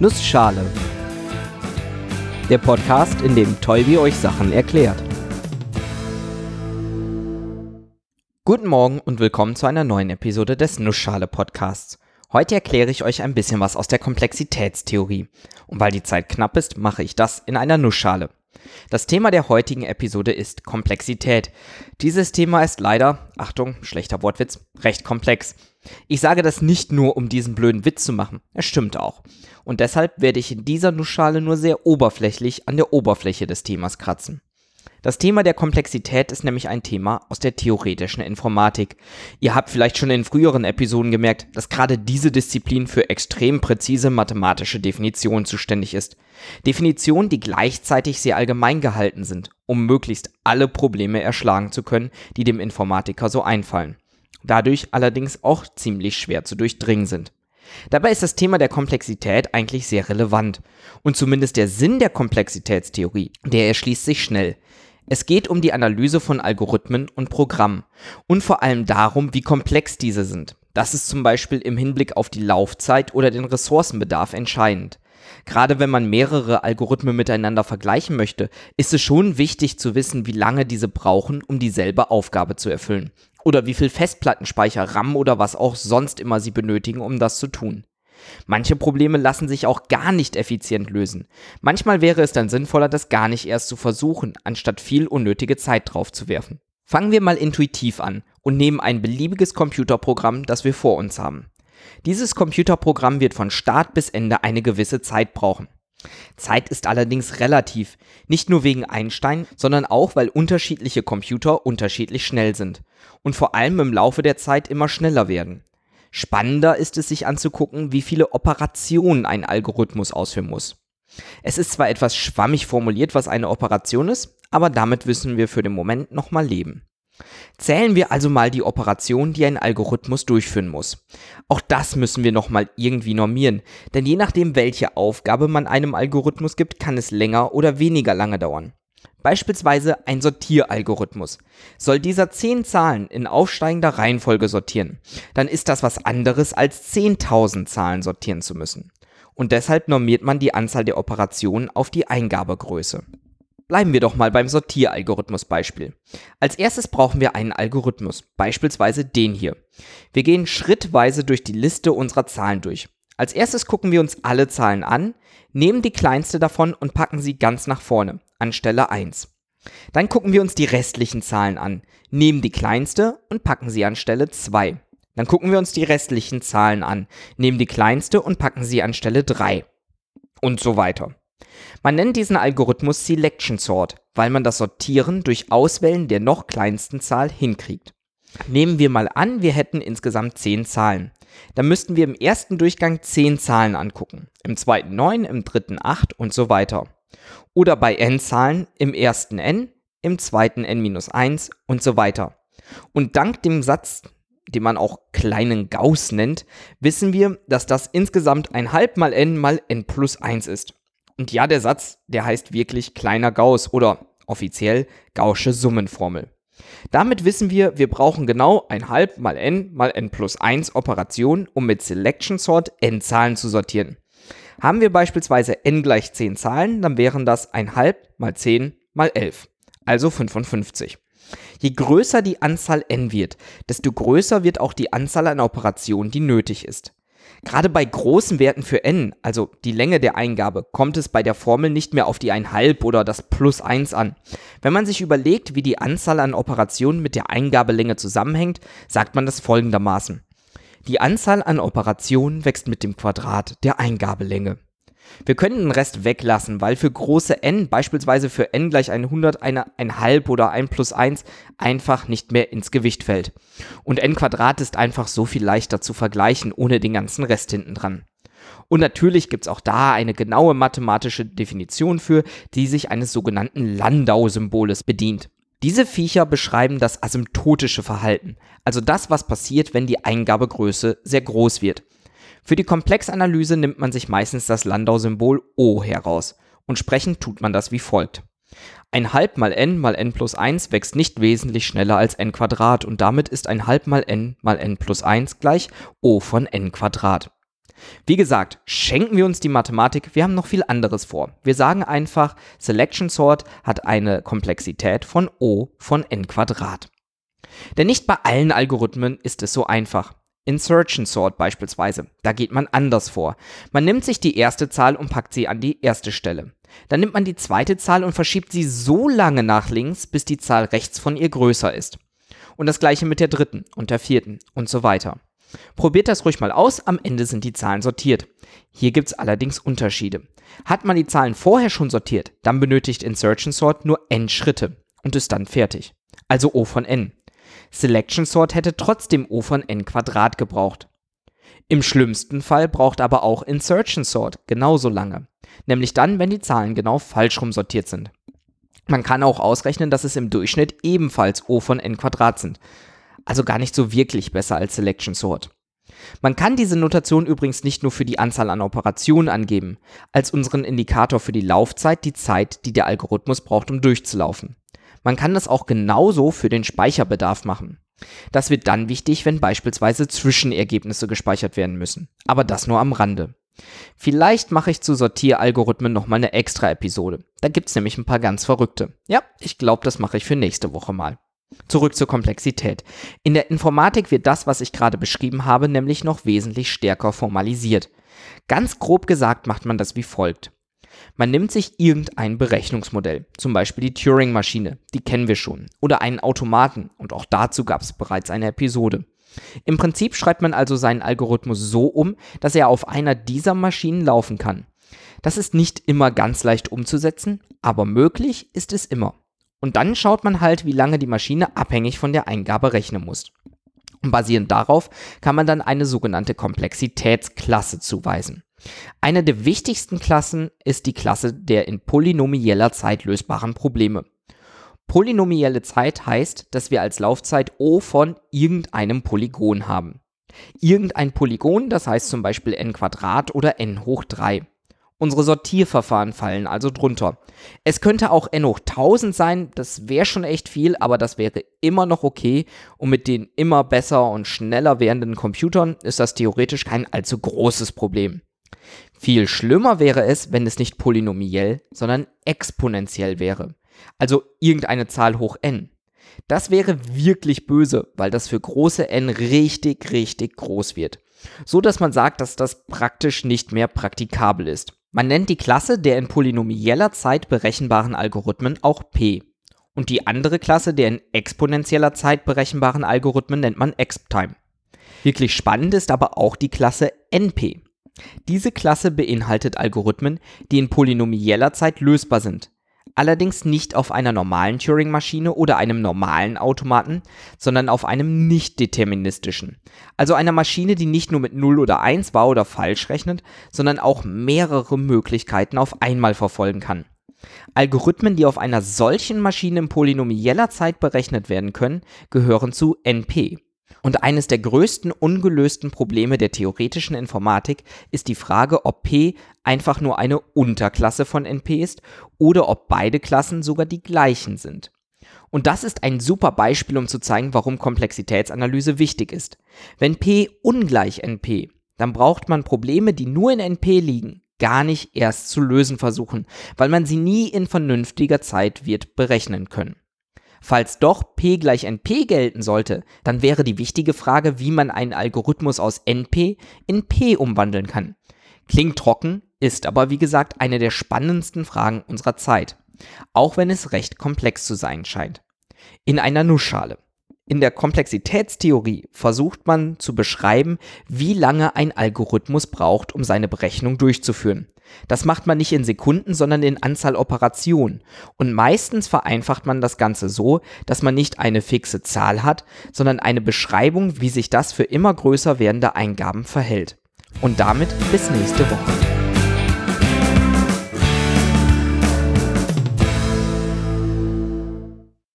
Nussschale. Der Podcast, in dem Tolbi euch Sachen erklärt. Guten Morgen und willkommen zu einer neuen Episode des Nussschale Podcasts. Heute erkläre ich euch ein bisschen was aus der Komplexitätstheorie. Und weil die Zeit knapp ist, mache ich das in einer Nussschale. Das Thema der heutigen Episode ist Komplexität. Dieses Thema ist leider, Achtung, schlechter Wortwitz, recht komplex. Ich sage das nicht nur, um diesen blöden Witz zu machen. Es stimmt auch. Und deshalb werde ich in dieser Nussschale nur sehr oberflächlich an der Oberfläche des Themas kratzen. Das Thema der Komplexität ist nämlich ein Thema aus der theoretischen Informatik. Ihr habt vielleicht schon in früheren Episoden gemerkt, dass gerade diese Disziplin für extrem präzise mathematische Definitionen zuständig ist. Definitionen, die gleichzeitig sehr allgemein gehalten sind, um möglichst alle Probleme erschlagen zu können, die dem Informatiker so einfallen. Dadurch allerdings auch ziemlich schwer zu durchdringen sind. Dabei ist das Thema der Komplexität eigentlich sehr relevant. Und zumindest der Sinn der Komplexitätstheorie, der erschließt sich schnell. Es geht um die Analyse von Algorithmen und Programmen und vor allem darum, wie komplex diese sind. Das ist zum Beispiel im Hinblick auf die Laufzeit oder den Ressourcenbedarf entscheidend. Gerade wenn man mehrere Algorithmen miteinander vergleichen möchte, ist es schon wichtig zu wissen, wie lange diese brauchen, um dieselbe Aufgabe zu erfüllen. Oder wie viel Festplattenspeicher, RAM oder was auch sonst immer sie benötigen, um das zu tun. Manche Probleme lassen sich auch gar nicht effizient lösen. Manchmal wäre es dann sinnvoller, das gar nicht erst zu versuchen, anstatt viel unnötige Zeit drauf zu werfen. Fangen wir mal intuitiv an und nehmen ein beliebiges Computerprogramm, das wir vor uns haben. Dieses Computerprogramm wird von Start bis Ende eine gewisse Zeit brauchen. Zeit ist allerdings relativ, nicht nur wegen Einstein, sondern auch, weil unterschiedliche Computer unterschiedlich schnell sind und vor allem im Laufe der Zeit immer schneller werden. Spannender ist es sich anzugucken, wie viele Operationen ein Algorithmus ausführen muss. Es ist zwar etwas schwammig formuliert, was eine Operation ist, aber damit müssen wir für den Moment nochmal leben. Zählen wir also mal die Operationen, die ein Algorithmus durchführen muss. Auch das müssen wir nochmal irgendwie normieren, denn je nachdem, welche Aufgabe man einem Algorithmus gibt, kann es länger oder weniger lange dauern. Beispielsweise ein Sortieralgorithmus. Soll dieser 10 Zahlen in aufsteigender Reihenfolge sortieren, dann ist das was anderes als 10.000 Zahlen sortieren zu müssen. Und deshalb normiert man die Anzahl der Operationen auf die Eingabegröße. Bleiben wir doch mal beim Sortieralgorithmus-Beispiel. Als erstes brauchen wir einen Algorithmus, beispielsweise den hier. Wir gehen schrittweise durch die Liste unserer Zahlen durch. Als erstes gucken wir uns alle Zahlen an, nehmen die kleinste davon und packen sie ganz nach vorne, an Stelle 1. Dann gucken wir uns die restlichen Zahlen an, nehmen die kleinste und packen sie an Stelle 2. Dann gucken wir uns die restlichen Zahlen an, nehmen die kleinste und packen sie an Stelle 3. Und so weiter. Man nennt diesen Algorithmus Selection Sort, weil man das Sortieren durch Auswählen der noch kleinsten Zahl hinkriegt. Nehmen wir mal an, wir hätten insgesamt 10 Zahlen. Dann müssten wir im ersten Durchgang 10 Zahlen angucken, im zweiten 9, im dritten 8 und so weiter. Oder bei n-Zahlen im ersten n, im zweiten n-1 und so weiter. Und dank dem Satz, den man auch kleinen Gauss nennt, wissen wir, dass das insgesamt ein halb mal n mal n plus 1 ist. Und ja, der Satz, der heißt wirklich kleiner Gauss oder offiziell Gaußsche Summenformel. Damit wissen wir, wir brauchen genau ein halb mal n mal n plus 1 Operation, um mit Selection Sort n Zahlen zu sortieren. Haben wir beispielsweise n gleich 10 Zahlen, dann wären das ein halb mal 10 mal 11, also 55. Je größer die Anzahl n wird, desto größer wird auch die Anzahl an Operationen, die nötig ist. Gerade bei großen Werten für n, also die Länge der Eingabe, kommt es bei der Formel nicht mehr auf die 1,5 oder das Plus 1 an. Wenn man sich überlegt, wie die Anzahl an Operationen mit der Eingabelänge zusammenhängt, sagt man das folgendermaßen. Die Anzahl an Operationen wächst mit dem Quadrat der Eingabelänge. Wir können den Rest weglassen, weil für große n, beispielsweise für n gleich 100, eine 1,5 oder 1 plus 1, einfach nicht mehr ins Gewicht fällt. Und n Quadrat ist einfach so viel leichter zu vergleichen, ohne den ganzen Rest hinten dran. Und natürlich gibt es auch da eine genaue mathematische Definition für, die sich eines sogenannten Landau-Symboles bedient. Diese Viecher beschreiben das asymptotische Verhalten, also das, was passiert, wenn die Eingabegröße sehr groß wird. Für die Komplexanalyse nimmt man sich meistens das Landau-Symbol O heraus und sprechen tut man das wie folgt. Ein halb mal n mal n plus 1 wächst nicht wesentlich schneller als n Quadrat und damit ist ein halb mal n mal n plus 1 gleich O von n Quadrat. Wie gesagt, schenken wir uns die Mathematik, wir haben noch viel anderes vor. Wir sagen einfach, Selection Sort hat eine Komplexität von O von n Quadrat. Denn nicht bei allen Algorithmen ist es so einfach. Insertion Sort beispielsweise, da geht man anders vor. Man nimmt sich die erste Zahl und packt sie an die erste Stelle. Dann nimmt man die zweite Zahl und verschiebt sie so lange nach links, bis die Zahl rechts von ihr größer ist. Und das gleiche mit der dritten und der vierten und so weiter. Probiert das ruhig mal aus, am Ende sind die Zahlen sortiert. Hier gibt es allerdings Unterschiede. Hat man die Zahlen vorher schon sortiert, dann benötigt Insertion Sort nur n Schritte und ist dann fertig. Also O von n. Selection Sort hätte trotzdem O von n Quadrat gebraucht. Im schlimmsten Fall braucht aber auch Insertion Sort genauso lange. Nämlich dann, wenn die Zahlen genau falsch rum sortiert sind. Man kann auch ausrechnen, dass es im Durchschnitt ebenfalls O von n Quadrat sind also gar nicht so wirklich besser als Selection Sort. Man kann diese Notation übrigens nicht nur für die Anzahl an Operationen angeben, als unseren Indikator für die Laufzeit die Zeit, die der Algorithmus braucht, um durchzulaufen. Man kann das auch genauso für den Speicherbedarf machen. Das wird dann wichtig, wenn beispielsweise Zwischenergebnisse gespeichert werden müssen. Aber das nur am Rande. Vielleicht mache ich zu Sortieralgorithmen nochmal eine extra Episode. Da gibt es nämlich ein paar ganz verrückte. Ja, ich glaube, das mache ich für nächste Woche mal. Zurück zur Komplexität. In der Informatik wird das, was ich gerade beschrieben habe, nämlich noch wesentlich stärker formalisiert. Ganz grob gesagt macht man das wie folgt. Man nimmt sich irgendein Berechnungsmodell, zum Beispiel die Turing-Maschine, die kennen wir schon, oder einen Automaten, und auch dazu gab es bereits eine Episode. Im Prinzip schreibt man also seinen Algorithmus so um, dass er auf einer dieser Maschinen laufen kann. Das ist nicht immer ganz leicht umzusetzen, aber möglich ist es immer. Und dann schaut man halt, wie lange die Maschine abhängig von der Eingabe rechnen muss. Und basierend darauf kann man dann eine sogenannte Komplexitätsklasse zuweisen. Eine der wichtigsten Klassen ist die Klasse der in polynomieller Zeit lösbaren Probleme. Polynomielle Zeit heißt, dass wir als Laufzeit O von irgendeinem Polygon haben. Irgendein Polygon, das heißt zum Beispiel n Quadrat oder n hoch 3. Unsere Sortierverfahren fallen also drunter. Es könnte auch n hoch 1000 sein, das wäre schon echt viel, aber das wäre immer noch okay und mit den immer besser und schneller werdenden Computern ist das theoretisch kein allzu großes Problem. Viel schlimmer wäre es, wenn es nicht polynomiell, sondern exponentiell wäre. Also irgendeine Zahl hoch n. Das wäre wirklich böse, weil das für große n richtig, richtig groß wird. So dass man sagt, dass das praktisch nicht mehr praktikabel ist. Man nennt die Klasse der in polynomieller Zeit berechenbaren Algorithmen auch P. Und die andere Klasse der in exponentieller Zeit berechenbaren Algorithmen nennt man Exptime. Wirklich spannend ist aber auch die Klasse NP. Diese Klasse beinhaltet Algorithmen, die in polynomieller Zeit lösbar sind, allerdings nicht auf einer normalen Turing-Maschine oder einem normalen Automaten, sondern auf einem nicht deterministischen. Also einer Maschine, die nicht nur mit 0 oder 1 wahr oder falsch rechnet, sondern auch mehrere Möglichkeiten auf einmal verfolgen kann. Algorithmen, die auf einer solchen Maschine in polynomieller Zeit berechnet werden können, gehören zu NP. Und eines der größten ungelösten Probleme der theoretischen Informatik ist die Frage, ob P einfach nur eine Unterklasse von NP ist oder ob beide Klassen sogar die gleichen sind. Und das ist ein super Beispiel, um zu zeigen, warum Komplexitätsanalyse wichtig ist. Wenn P ungleich NP, dann braucht man Probleme, die nur in NP liegen, gar nicht erst zu lösen versuchen, weil man sie nie in vernünftiger Zeit wird berechnen können. Falls doch P gleich NP gelten sollte, dann wäre die wichtige Frage, wie man einen Algorithmus aus NP in P umwandeln kann. Klingt trocken, ist aber wie gesagt eine der spannendsten Fragen unserer Zeit, auch wenn es recht komplex zu sein scheint. In einer Nussschale. In der Komplexitätstheorie versucht man zu beschreiben, wie lange ein Algorithmus braucht, um seine Berechnung durchzuführen. Das macht man nicht in Sekunden, sondern in Anzahl Operationen. Und meistens vereinfacht man das Ganze so, dass man nicht eine fixe Zahl hat, sondern eine Beschreibung, wie sich das für immer größer werdende Eingaben verhält. Und damit bis nächste Woche.